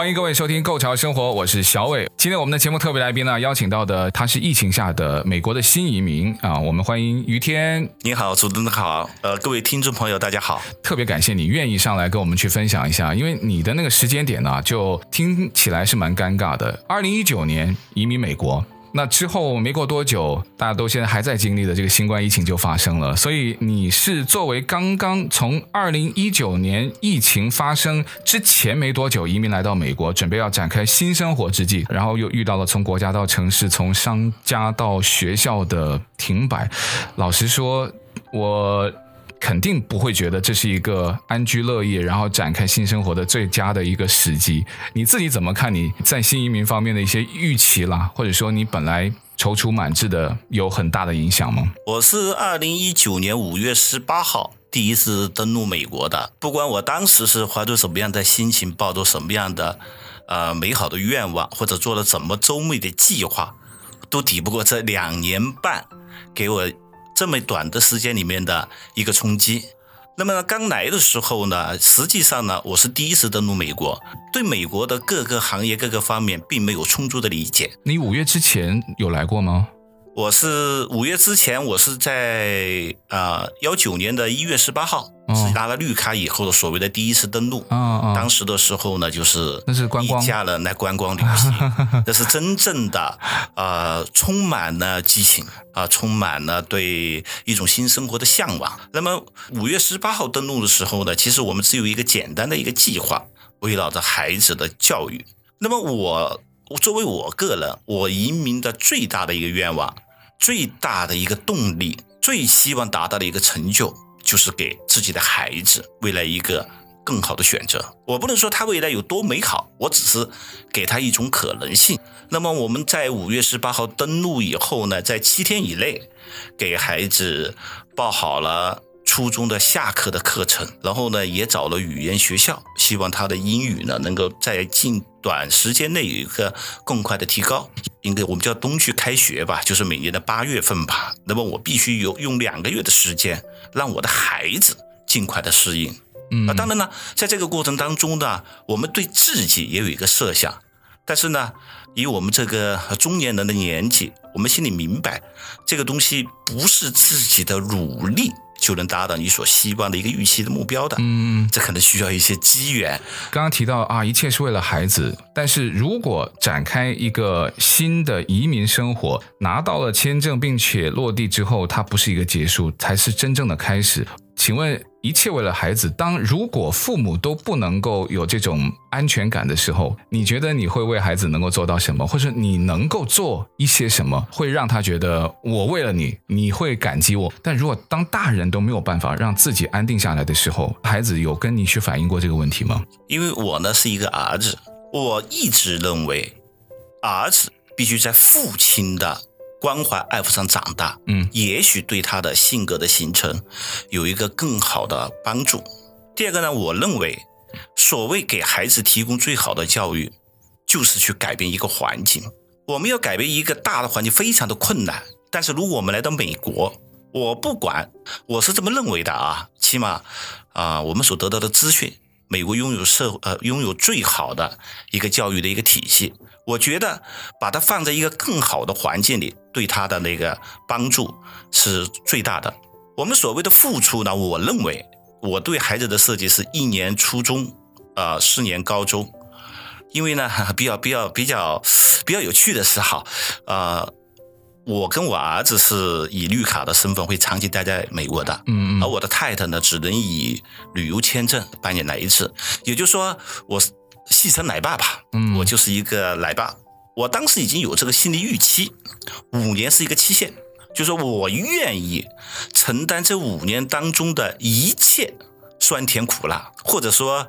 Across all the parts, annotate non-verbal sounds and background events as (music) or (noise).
欢迎各位收听《购潮生活》，我是小伟。今天我们的节目特别来宾呢，邀请到的他是疫情下的美国的新移民啊，我们欢迎于天。你好，主持人好，呃，各位听众朋友，大家好。特别感谢你愿意上来跟我们去分享一下，因为你的那个时间点呢，就听起来是蛮尴尬的。二零一九年移民美国。那之后没过多久，大家都现在还在经历的这个新冠疫情就发生了。所以你是作为刚刚从二零一九年疫情发生之前没多久移民来到美国，准备要展开新生活之际，然后又遇到了从国家到城市、从商家到学校的停摆。老实说，我。肯定不会觉得这是一个安居乐业，然后展开新生活的最佳的一个时机。你自己怎么看？你在新移民方面的一些预期啦，或者说你本来踌躇满志的，有很大的影响吗？我是二零一九年五月十八号第一次登陆美国的，不管我当时是怀着什么样的心情，抱着什么样的呃美好的愿望，或者做了怎么周密的计划，都抵不过这两年半给我。这么短的时间里面的一个冲击，那么刚来的时候呢，实际上呢，我是第一次登陆美国，对美国的各个行业各个方面并没有充足的理解。你五月之前有来过吗？我是五月之前，我是在啊幺九年的一月十八号，是拿了绿卡以后的所谓的第一次登陆。当时的时候呢，就是那是观光，一家人来观光旅行，(laughs) 这是真正的呃充满了激情啊、呃，充满了对一种新生活的向往。那么五月十八号登陆的时候呢，其实我们只有一个简单的一个计划，围绕着孩子的教育。那么我。作为我个人，我移民的最大的一个愿望，最大的一个动力，最希望达到的一个成就，就是给自己的孩子未来一个更好的选择。我不能说他未来有多美好，我只是给他一种可能性。那么我们在五月十八号登陆以后呢，在七天以内，给孩子报好了。初中的下课的课程，然后呢，也找了语言学校，希望他的英语呢能够在近短时间内有一个更快的提高。应该我们叫冬去开学吧，就是每年的八月份吧。那么我必须有用两个月的时间，让我的孩子尽快的适应。嗯，啊，当然呢，在这个过程当中呢，我们对自己也有一个设想，但是呢，以我们这个中年人的年纪，我们心里明白，这个东西不是自己的努力。就能达到你所希望的一个预期的目标的，嗯，这可能需要一些机缘。刚刚提到啊，一切是为了孩子，但是如果展开一个新的移民生活，拿到了签证并且落地之后，它不是一个结束，才是真正的开始。请问，一切为了孩子。当如果父母都不能够有这种安全感的时候，你觉得你会为孩子能够做到什么，或者你能够做一些什么，会让他觉得我为了你，你会感激我？但如果当大人都没有办法让自己安定下来的时候，孩子有跟你去反映过这个问题吗？因为我呢是一个儿子，我一直认为，儿子必须在父亲的。关怀爱抚上长大，嗯，也许对他的性格的形成有一个更好的帮助。第二个呢，我认为，所谓给孩子提供最好的教育，就是去改变一个环境。我们要改变一个大的环境，非常的困难。但是如果我们来到美国，我不管，我是这么认为的啊，起码啊、呃，我们所得到的资讯，美国拥有社呃拥有最好的一个教育的一个体系。我觉得把它放在一个更好的环境里，对他的那个帮助是最大的。我们所谓的付出呢，我认为我对孩子的设计是一年初中，呃，四年高中。因为呢，(laughs) 比较比较比较比较有趣的是哈，呃，我跟我儿子是以绿卡的身份会长期待在美国的，嗯，而我的太太呢，只能以旅游签证半年来一次，也就是说我。戏称奶爸吧，嗯，我就是一个奶爸。我当时已经有这个心理预期，五年是一个期限，就是说我愿意承担这五年当中的一切酸甜苦辣，或者说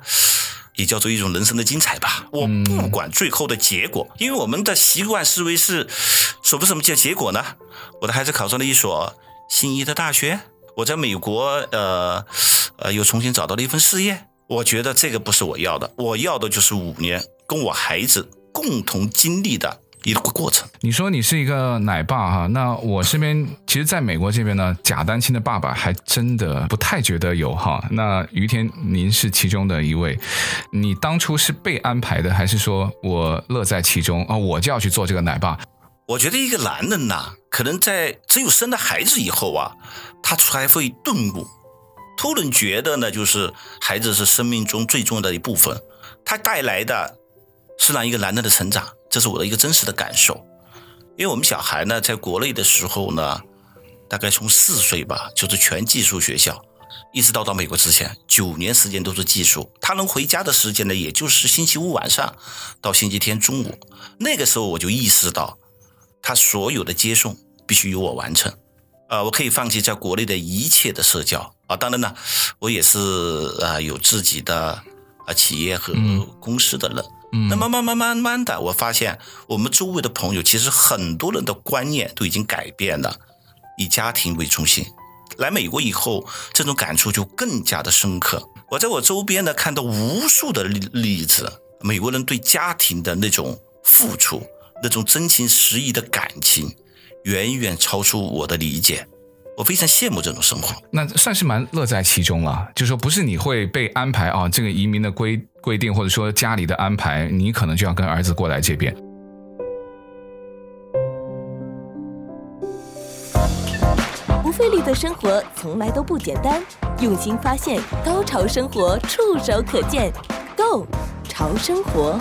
也叫做一种人生的精彩吧。我不管最后的结果，嗯、因为我们的习惯思维是什么什么叫结果呢？我的孩子考上了一所心仪的大学，我在美国呃呃又重新找到了一份事业。我觉得这个不是我要的，我要的就是五年跟我孩子共同经历的一个过程。你说你是一个奶爸哈，那我身边其实在美国这边呢，假单亲的爸爸还真的不太觉得有哈。那于天，您是其中的一位，你当初是被安排的，还是说我乐在其中啊？我就要去做这个奶爸？我觉得一个男人呐，可能在只有生了孩子以后啊，他才会顿悟。突然觉得呢，就是孩子是生命中最重要的一部分，他带来的是让一个男人的成长，这是我的一个真实的感受。因为我们小孩呢，在国内的时候呢，大概从四岁吧，就是全寄宿学校，一直到到美国之前，九年时间都是寄宿。他能回家的时间呢，也就是星期五晚上到星期天中午。那个时候我就意识到，他所有的接送必须由我完成。呃，我可以放弃在国内的一切的社交啊，当然呢，我也是啊、呃，有自己的啊企业和公司的人。嗯，那慢慢慢慢慢的，我发现我们周围的朋友，其实很多人的观念都已经改变了，以家庭为中心。来美国以后，这种感触就更加的深刻。我在我周边呢，看到无数的例例子，美国人对家庭的那种付出，那种真情实意的感情。远远超出我的理解，我非常羡慕这种生活。那算是蛮乐在其中了，就是说不是你会被安排啊，这个移民的规规定，或者说家里的安排，你可能就要跟儿子过来这边。不费力的生活从来都不简单，用心发现，高潮生活触手可见，Go 潮生活。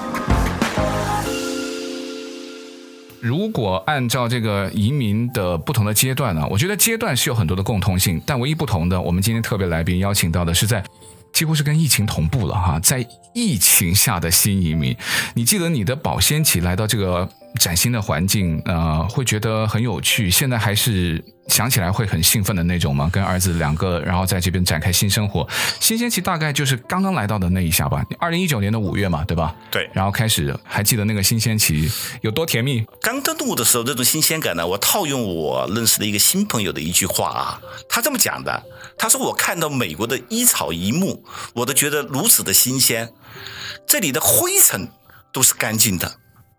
如果按照这个移民的不同的阶段呢，我觉得阶段是有很多的共通性，但唯一不同的，我们今天特别来宾邀请到的是在几乎是跟疫情同步了哈，在疫情下的新移民，你记得你的保鲜期来到这个崭新的环境，呃，会觉得很有趣，现在还是。想起来会很兴奋的那种吗？跟儿子两个，然后在这边展开新生活。新鲜期大概就是刚刚来到的那一下吧，二零一九年的五月嘛，对吧？对。然后开始，还记得那个新鲜期有多甜蜜？刚登陆的时候，这种新鲜感呢，我套用我认识的一个新朋友的一句话啊，他这么讲的，他说我看到美国的一草一木，我都觉得如此的新鲜，这里的灰尘都是干净的，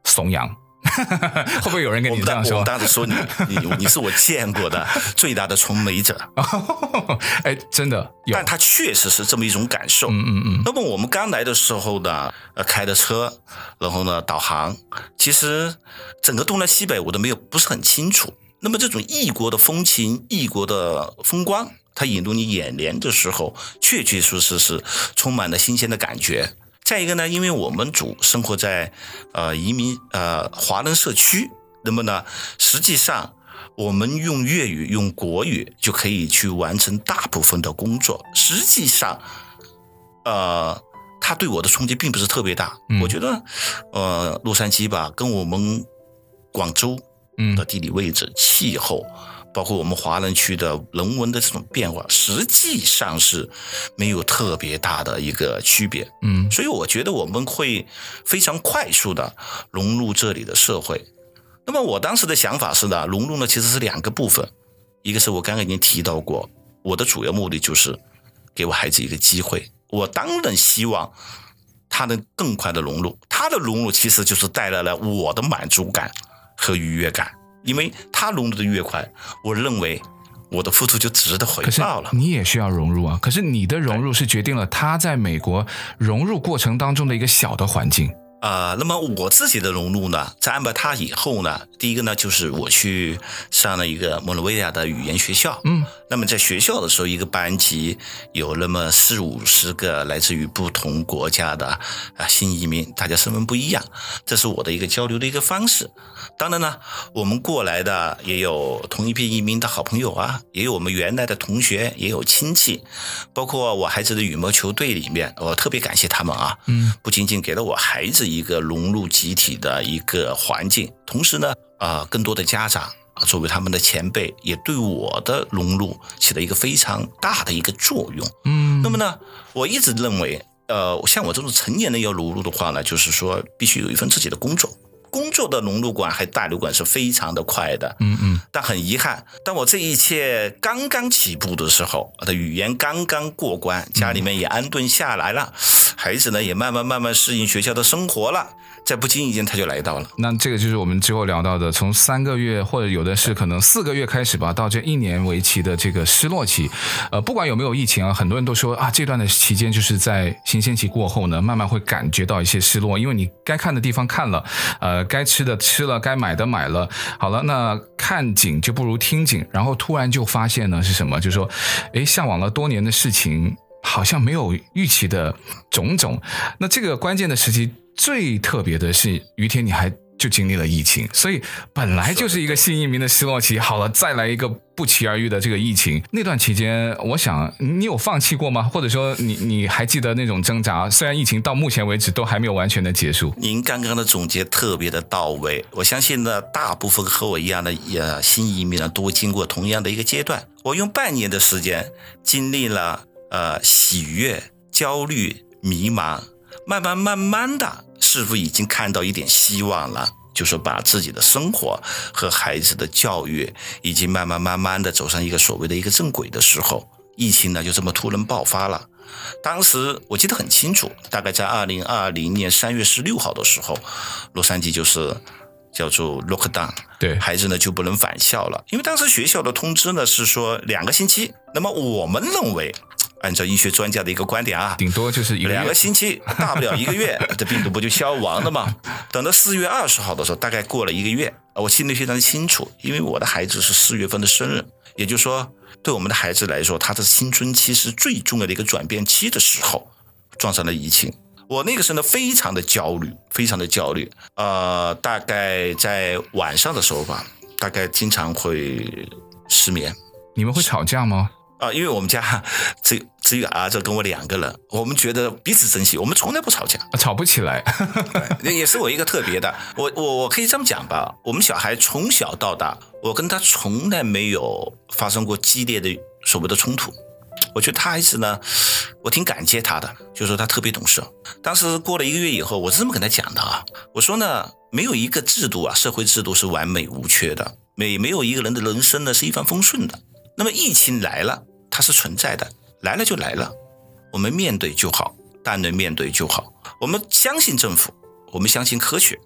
怂养。(laughs) 会不会有人跟你这样说？我当时说你，你你是我见过的最大的从美者。(laughs) 哎，真的，但他确实是这么一种感受。嗯嗯嗯。那么我们刚来的时候呢，呃，开的车，然后呢，导航，其实整个东南西北我都没有不是很清楚。那么这种异国的风情、异国的风光，它引入你眼帘的时候，确确实实是充满了新鲜的感觉。再一个呢，因为我们组生活在呃移民呃华人社区，那么呢，实际上我们用粤语用国语就可以去完成大部分的工作。实际上，呃，他对我的冲击并不是特别大。嗯、我觉得，呃，洛杉矶吧，跟我们广州的地理位置、嗯、气候。包括我们华人区的人文的这种变化，实际上是没有特别大的一个区别。嗯，所以我觉得我们会非常快速的融入这里的社会。那么我当时的想法是呢，融入呢其实是两个部分，一个是我刚刚已经提到过，我的主要目的就是给我孩子一个机会。我当然希望他能更快的融入，他的融入其实就是带来了我的满足感和愉悦感。因为他融入的越快，我认为我的付出就值得回报了。你也需要融入啊，可是你的融入是决定了他在美国融入过程当中的一个小的环境。啊、呃，那么我自己的融入呢，在安排他以后呢，第一个呢，就是我去上了一个莫罗维亚的语言学校。嗯，那么在学校的时候，一个班级有那么四五十个来自于不同国家的啊新移民，大家身份不一样，这是我的一个交流的一个方式。当然呢，我们过来的也有同一批移民的好朋友啊，也有我们原来的同学，也有亲戚，包括我孩子的羽毛球队里面，我特别感谢他们啊。嗯，不仅仅给了我孩子一个融入集体的一个环境，同时呢，啊，更多的家长啊，作为他们的前辈，也对我的融入起了一个非常大的一个作用。嗯。那么呢，我一直认为，呃，像我这种成年人要融入的话呢，就是说必须有一份自己的工作。工作的融入感还大流馆是非常的快的，嗯嗯，但很遗憾，当我这一切刚刚起步的时候，我的语言刚刚过关，家里面也安顿下来了，孩子呢也慢慢慢慢适应学校的生活了。在不经意间，他就来到了。那这个就是我们之后聊到的，从三个月或者有的是可能四个月开始吧，到这一年为期的这个失落期。呃，不管有没有疫情啊，很多人都说啊，这段的期间就是在新鲜期过后呢，慢慢会感觉到一些失落，因为你该看的地方看了，呃，该吃的吃了，该买的买了。好了，那看景就不如听景，然后突然就发现呢是什么？就说，诶，向往了多年的事情，好像没有预期的种种。那这个关键的时期。最特别的是，于天你还就经历了疫情，所以本来就是一个新移民的失落期。好了，再来一个不期而遇的这个疫情，那段期间，我想你有放弃过吗？或者说你，你还记得那种挣扎？虽然疫情到目前为止都还没有完全的结束。您刚刚的总结特别的到位，我相信呢，大部分和我一样的呃新移民呢，都经过同样的一个阶段。我用半年的时间经历了呃喜悦、焦虑、迷茫。慢慢慢慢的，似乎已经看到一点希望了，就是把自己的生活和孩子的教育，已经慢慢慢慢的走上一个所谓的一个正轨的时候，疫情呢就这么突然爆发了。当时我记得很清楚，大概在二零二零年三月十六号的时候，洛杉矶就是叫做 lockdown，对，孩子呢就不能返校了，因为当时学校的通知呢是说两个星期，那么我们认为。按照医学专家的一个观点啊，顶多就是一个两个星期，大不了一个月，(laughs) 这病毒不就消亡了吗？等到四月二十号的时候，大概过了一个月，我心里非常清楚，因为我的孩子是四月份的生日，也就是说，对我们的孩子来说，他的青春期是最重要的一个转变期的时候，撞上了疫情。我那个时候呢，非常的焦虑，非常的焦虑，呃，大概在晚上的时候吧，大概经常会失眠。你们会吵架吗？啊，因为我们家只只有儿子跟我两个人，我们觉得彼此珍惜，我们从来不吵架，吵不起来，那也是我一个特别的。我我我可以这么讲吧，我们小孩从小到大，我跟他从来没有发生过激烈的所谓的冲突。我觉得他还是呢，我挺感激他的，就是说他特别懂事。当时过了一个月以后，我是这么跟他讲的啊，我说呢，没有一个制度啊，社会制度是完美无缺的，没没有一个人的人生呢是一帆风顺的。那么疫情来了。它是存在的，来了就来了，我们面对就好，但能面对就好。我们相信政府，我们相信科学，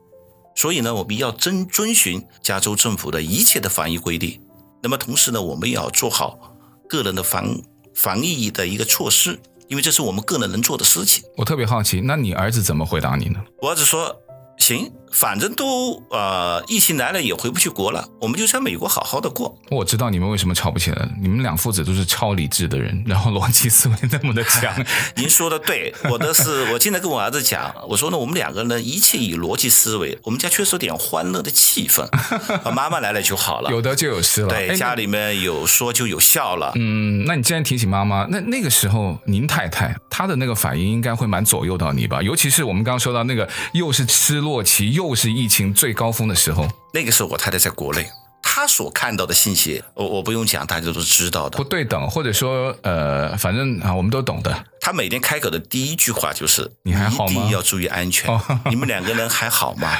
所以呢，我们要遵遵循加州政府的一切的防疫规定。那么同时呢，我们也要做好个人的防防疫的一个措施，因为这是我们个人能做的事情。我特别好奇，那你儿子怎么回答你呢？我儿子说。行，反正都呃，疫情来了也回不去国了，我们就在美国好好的过。我知道你们为什么吵不起来，你们两父子都是超理智的人，然后逻辑思维那么的强。(laughs) 您说的对，我的是，我经常跟我儿子讲，我说呢，我们两个人一切以逻辑思维，我们家缺少点欢乐的气氛，(laughs) 妈妈来了就好了，有得就有失了。对，家里面有说就有笑了。嗯，那你既然提起妈妈，那那个时候您太太她的那个反应应该会蛮左右到你吧？尤其是我们刚刚说到那个又是失落期，又是疫情最高峰的时候。那个时候我太太在国内，她所看到的信息，我我不用讲，大家都知道的。不对等，或者说呃，反正啊，我们都懂的。她每天开口的第一句话就是：“你还好吗？一定要注意安全。哦” (laughs) 你们两个人还好吗？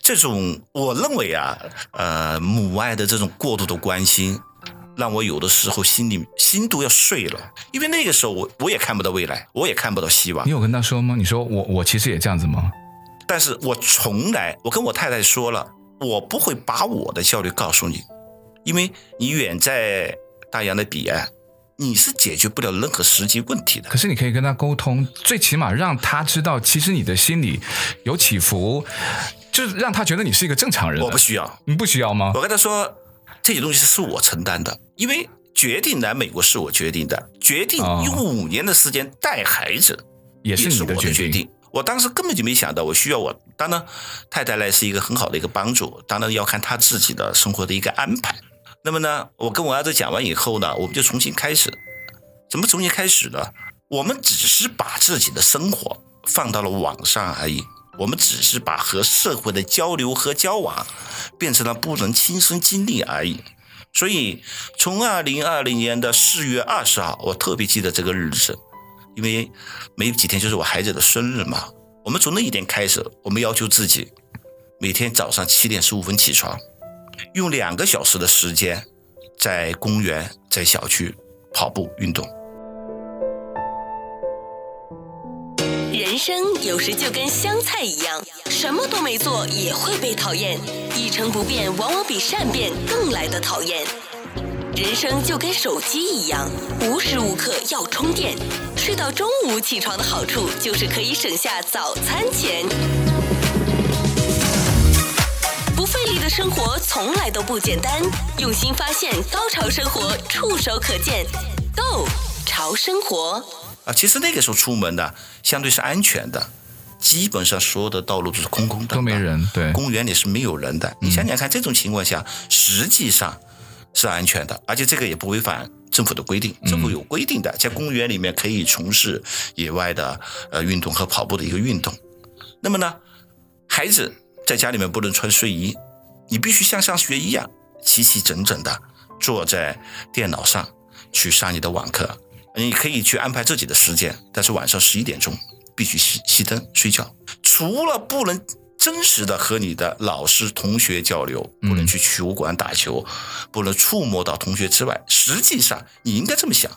这种我认为啊，呃，母爱的这种过度的关心，让我有的时候心里心都要碎了。因为那个时候我我也看不到未来，我也看不到希望。你有跟她说吗？你说我我其实也这样子吗？但是我从来，我跟我太太说了，我不会把我的焦虑告诉你，因为你远在大洋的彼岸，你是解决不了任何实际问题的。可是你可以跟他沟通，最起码让他知道，其实你的心里有起伏，就是让他觉得你是一个正常人。我不需要，你不需要吗？我跟他说，这些东西是我承担的，因为决定来美国是我决定的，决定用五年的时间带孩子也是你的决定。我当时根本就没想到我需要我，当然太太来是一个很好的一个帮助，当然要看他自己的生活的一个安排。那么呢，我跟我儿子讲完以后呢，我们就重新开始。怎么重新开始呢？我们只是把自己的生活放到了网上而已，我们只是把和社会的交流和交往变成了不能亲身经历而已。所以从二零二零年的四月二十号，我特别记得这个日子，因为没几天就是我孩子的生日嘛。我们从那一天开始，我们要求自己每天早上七点十五分起床，用两个小时的时间在公园、在小区跑步运动。人生有时就跟香菜一样，什么都没做也会被讨厌，一成不变往往比善变更来得讨厌。人生就跟手机一样，无时无刻要充电。睡到中午起床的好处就是可以省下早餐钱。不费力的生活从来都不简单，用心发现，高潮生活触手可见 Go 潮生活啊！其实那个时候出门的相对是安全的，基本上所有的道路都是空空的，都没人。对，公园里是没有人的。你想想看，这种情况下，实际上。是安全的，而且这个也不违反政府的规定。政府有规定的，在公园里面可以从事野外的呃运动和跑步的一个运动。那么呢，孩子在家里面不能穿睡衣，你必须像上学一样齐齐整整的坐在电脑上去上你的网课。你可以去安排自己的时间，但是晚上十一点钟必须熄熄灯睡觉。除了不能。真实的和你的老师、同学交流，不能去球馆打球，不能触摸到同学之外，实际上你应该这么想，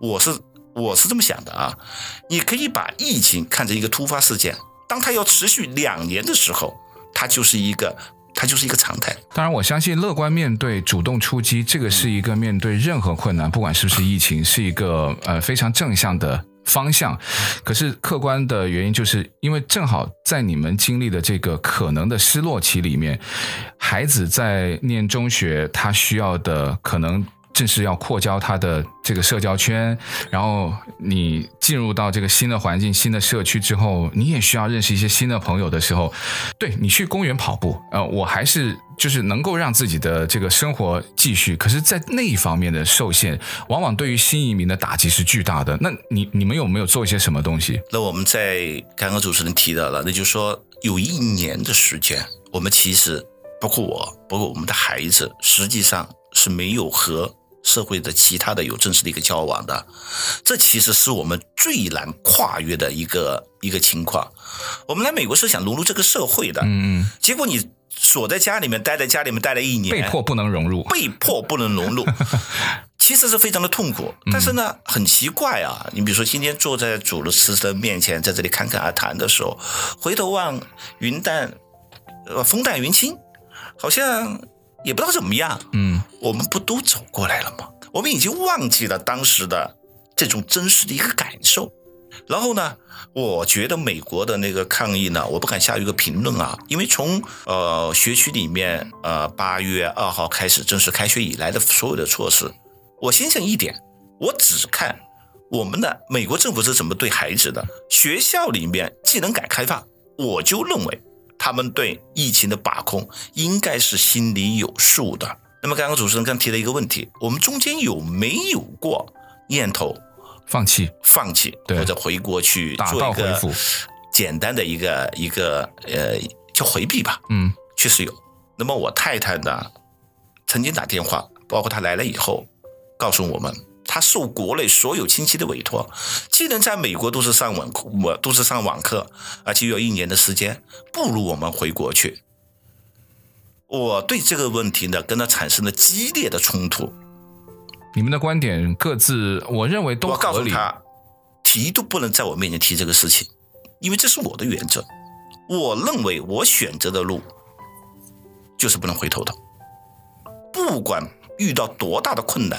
我是我是这么想的啊，你可以把疫情看成一个突发事件，当它要持续两年的时候，它就是一个它就是一个常态。当然，我相信乐观面对、主动出击，这个是一个面对任何困难，不管是不是疫情，是一个呃非常正向的。方向，可是客观的原因就是因为正好在你们经历的这个可能的失落期里面，孩子在念中学，他需要的可能。正是要扩交他的这个社交圈，然后你进入到这个新的环境、新的社区之后，你也需要认识一些新的朋友的时候，对，你去公园跑步，呃，我还是就是能够让自己的这个生活继续。可是，在那一方面的受限，往往对于新移民的打击是巨大的。那你你们有没有做一些什么东西？那我们在刚刚主持人提到了，那就是说有一年的时间，我们其实包括我，包括我们的孩子，实际上是没有和。社会的其他的有正式的一个交往的，这其实是我们最难跨越的一个一个情况。我们来美国是想融入这个社会的，嗯，结果你锁在家里面，待在家里面待了一年，被迫不能融入，被迫不能融入，(laughs) 其实是非常的痛苦。但是呢，很奇怪啊，你比如说今天坐在主持人面前，在这里侃侃而谈的时候，回头望云淡，呃，风淡云轻，好像。也不知道怎么样，嗯，我们不都走过来了吗？我们已经忘记了当时的这种真实的一个感受。然后呢，我觉得美国的那个抗议呢，我不敢下一个评论啊，因为从呃学区里面呃八月二号开始正式开学以来的所有的措施，我先想一点，我只看我们的美国政府是怎么对孩子的。学校里面既能改开放，我就认为。他们对疫情的把控应该是心里有数的。那么，刚刚主持人刚提了一个问题：我们中间有没有过念头放弃、放弃，或者回国去做一个简单的一个一个呃叫回避吧？嗯，确实有。那么，我太太呢，曾经打电话，包括她来了以后，告诉我们。他受国内所有亲戚的委托，既能在美国都是上网课，我都是上网课，而且有一年的时间，不如我们回国去。我对这个问题呢，跟他产生了激烈的冲突。你们的观点各自，我认为都合理。我告诉他，提都不能在我面前提这个事情，因为这是我的原则。我认为我选择的路就是不能回头的，不管。遇到多大的困难，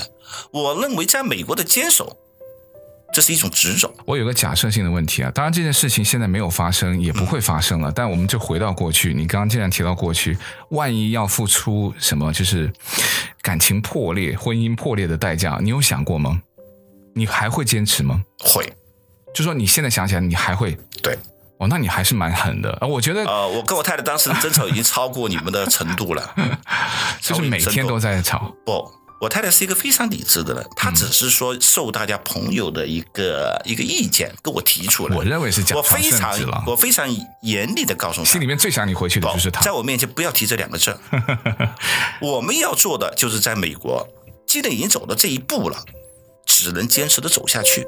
我认为在美国的坚守，这是一种执着。我有个假设性的问题啊，当然这件事情现在没有发生，也不会发生了。嗯、但我们就回到过去，你刚刚既然提到过去，万一要付出什么，就是感情破裂、婚姻破裂的代价，你有想过吗？你还会坚持吗？会，就说你现在想起来，你还会对。哦，那你还是蛮狠的啊！我觉得，呃，我跟我太太当时争吵已经超过你们的程度了，(laughs) 就是每天都在吵。不，我我太太是一个非常理智的人，她只是说受大家朋友的一个一个意见跟我提出来。我认为是假传圣旨了。我非常严厉的告诉他，心里面最想你回去的就是他，在我面前不要提这两个字。(laughs) 我们要做的就是在美国，既然已经走到这一步了，只能坚持的走下去。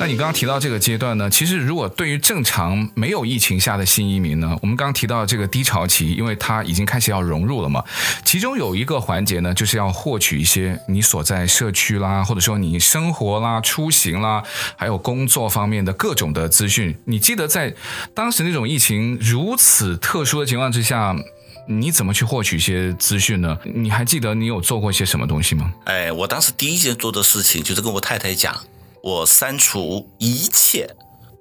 那你刚刚提到这个阶段呢？其实如果对于正常没有疫情下的新移民呢，我们刚刚提到这个低潮期，因为他已经开始要融入了嘛。其中有一个环节呢，就是要获取一些你所在社区啦，或者说你生活啦、出行啦，还有工作方面的各种的资讯。你记得在当时那种疫情如此特殊的情况之下，你怎么去获取一些资讯呢？你还记得你有做过一些什么东西吗？哎，我当时第一件做的事情就是跟我太太讲。我删除一切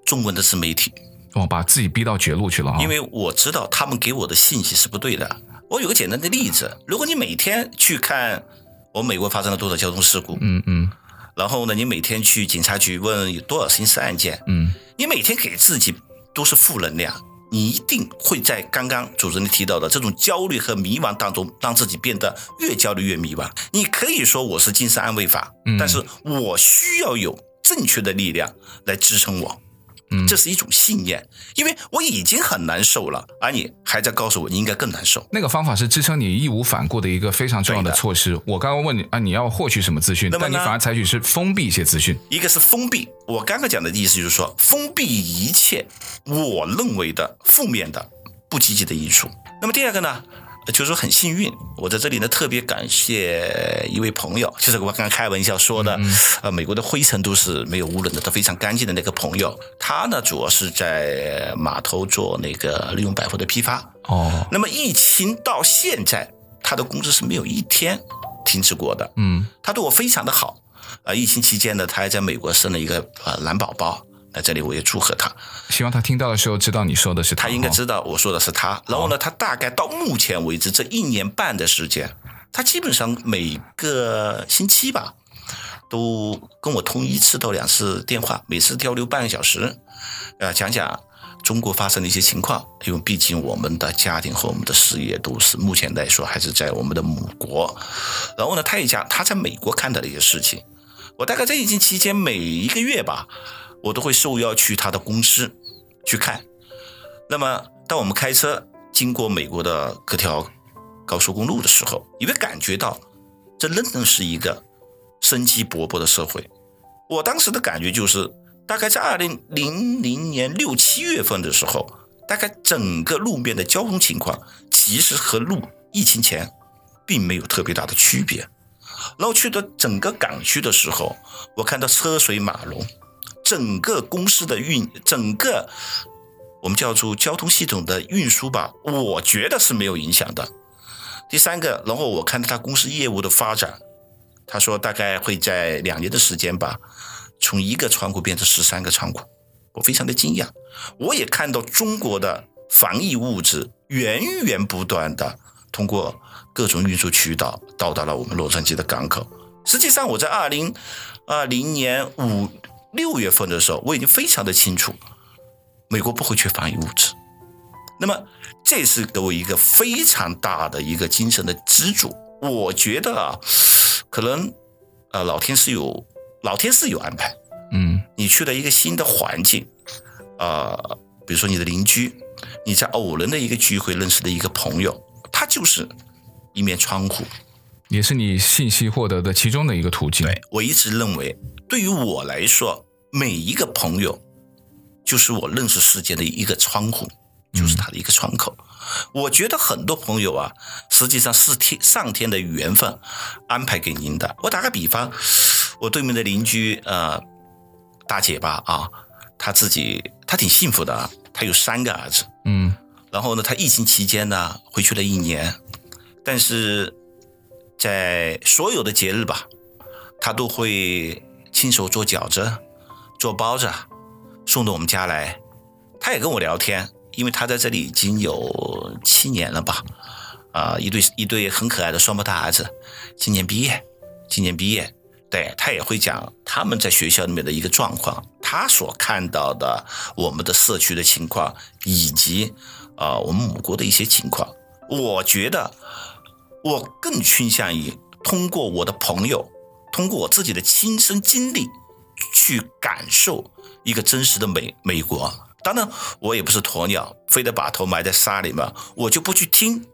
中文的自媒体，我、哦、把自己逼到绝路去了。因为我知道他们给我的信息是不对的。我有个简单的例子：如果你每天去看我美国发生了多少交通事故，嗯嗯，然后呢，你每天去警察局问有多少刑事案件，嗯，你每天给自己都是负能量，你一定会在刚刚主持人提到的这种焦虑和迷茫当中，让自己变得越焦虑越迷茫。你可以说我是精神安慰法，嗯、但是我需要有。正确的力量来支撑我，嗯，这是一种信念，因为我已经很难受了，而你还在告诉我你应该更难受。那个方法是支撑你义无反顾的一个非常重要的措施。我刚刚问你啊，你要获取什么资讯？那么你反而采取是封闭一些资讯。一个是封闭，我刚刚讲的意思就是说，封闭一切我认为的负面的、不积极的因素。那么第二个呢？就是说很幸运，我在这里呢特别感谢一位朋友，就是我刚刚开玩笑说的，嗯、呃，美国的灰尘都是没有污染的，都非常干净的那个朋友。他呢主要是在码头做那个日用百货的批发。哦，那么疫情到现在，他的工资是没有一天停止过的。嗯，他对我非常的好。啊、呃，疫情期间呢，他还在美国生了一个呃男宝宝。在这里我也祝贺他，希望他听到的时候知道你说的是他。他应该知道我说的是他。然后呢，他大概到目前为止这一年半的时间，他基本上每个星期吧，都跟我通一次到两次电话，每次交流半个小时，呃，讲讲中国发生的一些情况。因为毕竟我们的家庭和我们的事业都是目前来说还是在我们的母国。然后呢，他也讲他在美国看到的一些事情。我大概在疫情期间每一个月吧。我都会受邀去他的公司去看。那么，当我们开车经过美国的各条高速公路的时候，你会感觉到这仍然是一个生机勃勃的社会。我当时的感觉就是，大概在二零零零年六七月份的时候，大概整个路面的交通情况其实和路疫情前并没有特别大的区别。然后去到整个港区的时候，我看到车水马龙。整个公司的运，整个我们叫做交通系统的运输吧，我觉得是没有影响的。第三个，然后我看到他公司业务的发展，他说大概会在两年的时间吧，从一个仓库变成十三个仓库，我非常的惊讶。我也看到中国的防疫物资源源不断的通过各种运输渠道到达了我们洛杉矶的港口。实际上，我在二零二零年五。六月份的时候，我已经非常的清楚，美国不会缺防疫物资。那么，这是给我一个非常大的一个精神的支柱。我觉得啊，可能呃，老天是有老天是有安排。嗯，你去了一个新的环境，啊、呃，比如说你的邻居，你在偶然的一个聚会认识的一个朋友，他就是一面窗户。也是你信息获得的其中的一个途径。对，我一直认为，对于我来说，每一个朋友就是我认识世界的一个窗户，就是他的一个窗口。嗯。我觉得很多朋友啊，实际上是天上天的缘分安排给您的。我打个比方，我对面的邻居呃大姐吧啊，她自己她挺幸福的啊，她有三个儿子，嗯，然后呢，她疫情期间呢回去了一年，但是。在所有的节日吧，他都会亲手做饺子、做包子，送到我们家来。他也跟我聊天，因为他在这里已经有七年了吧。啊、一对一对很可爱的双胞胎儿子，今年毕业，今年毕业，对，他也会讲他们在学校里面的一个状况，他所看到的我们的社区的情况，以及啊、我们母国的一些情况。我觉得我更倾向于通过我的朋友，通过我自己的亲身经历去感受一个真实的美美国。当然，我也不是鸵鸟，非得把头埋在沙里面，我就不去听。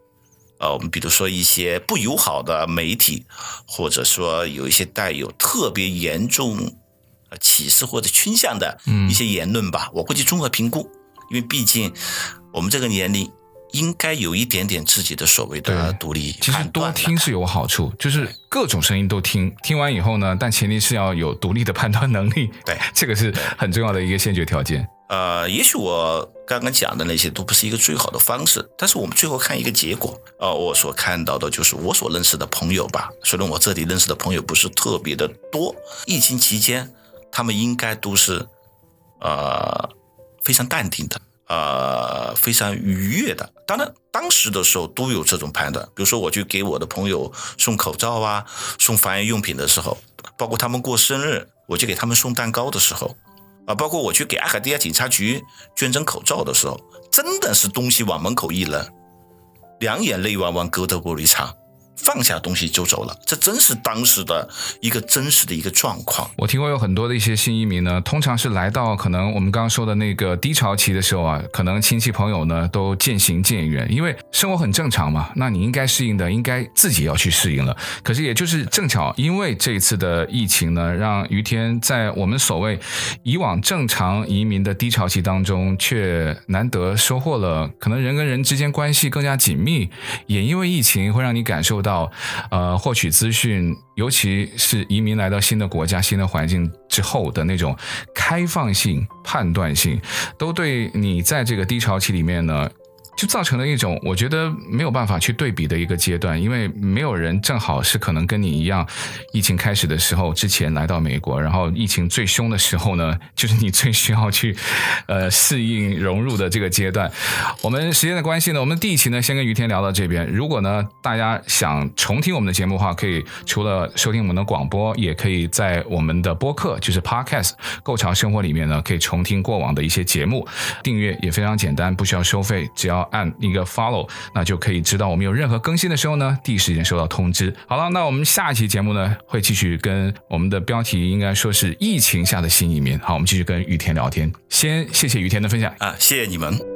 呃，我们比如说一些不友好的媒体，或者说有一些带有特别严重呃歧视或者倾向的一些言论吧，我估计综合评估，因为毕竟我们这个年龄应该有一点点自己的所谓的独立。其实多听是有好处，就是各种声音都听，听完以后呢，但前提是要有独立的判断能力。对，(laughs) 这个是很重要的一个先决条件。呃，也许我刚刚讲的那些都不是一个最好的方式，但是我们最后看一个结果。呃，我所看到的就是我所认识的朋友吧。虽然我这里认识的朋友不是特别的多，疫情期间他们应该都是呃非常淡定的，呃非常愉悦的。当然，当时的时候都有这种判断。比如说，我去给我的朋友送口罩啊，送防疫用品的时候，包括他们过生日，我去给他们送蛋糕的时候。啊，包括我去给阿卡迪亚警察局捐赠口罩的时候，真的是东西往门口一扔，两眼泪汪汪，隔着玻璃窗。放下东西就走了，这真是当时的一个真实的一个状况。我听过有很多的一些新移民呢，通常是来到可能我们刚刚说的那个低潮期的时候啊，可能亲戚朋友呢都渐行渐远，因为生活很正常嘛。那你应该适应的，应该自己要去适应了。可是也就是正巧，因为这一次的疫情呢，让于天在我们所谓以往正常移民的低潮期当中，却难得收获了可能人跟人之间关系更加紧密，也因为疫情会让你感受到，呃，获取资讯，尤其是移民来到新的国家、新的环境之后的那种开放性、判断性，都对你在这个低潮期里面呢。就造成了一种我觉得没有办法去对比的一个阶段，因为没有人正好是可能跟你一样，疫情开始的时候之前来到美国，然后疫情最凶的时候呢，就是你最需要去呃适应融入的这个阶段。我们时间的关系呢，我们第一期呢先跟于天聊到这边。如果呢大家想重听我们的节目的话，可以除了收听我们的广播，也可以在我们的播客就是 Podcast 购潮生活里面呢可以重听过往的一些节目。订阅也非常简单，不需要收费，只要。按一个 follow，那就可以知道我们有任何更新的时候呢，第一时间收到通知。好了，那我们下一期节目呢，会继续跟我们的标题应该说是疫情下的新移民。好，我们继续跟雨田聊天。先谢谢雨田的分享啊，谢谢你们。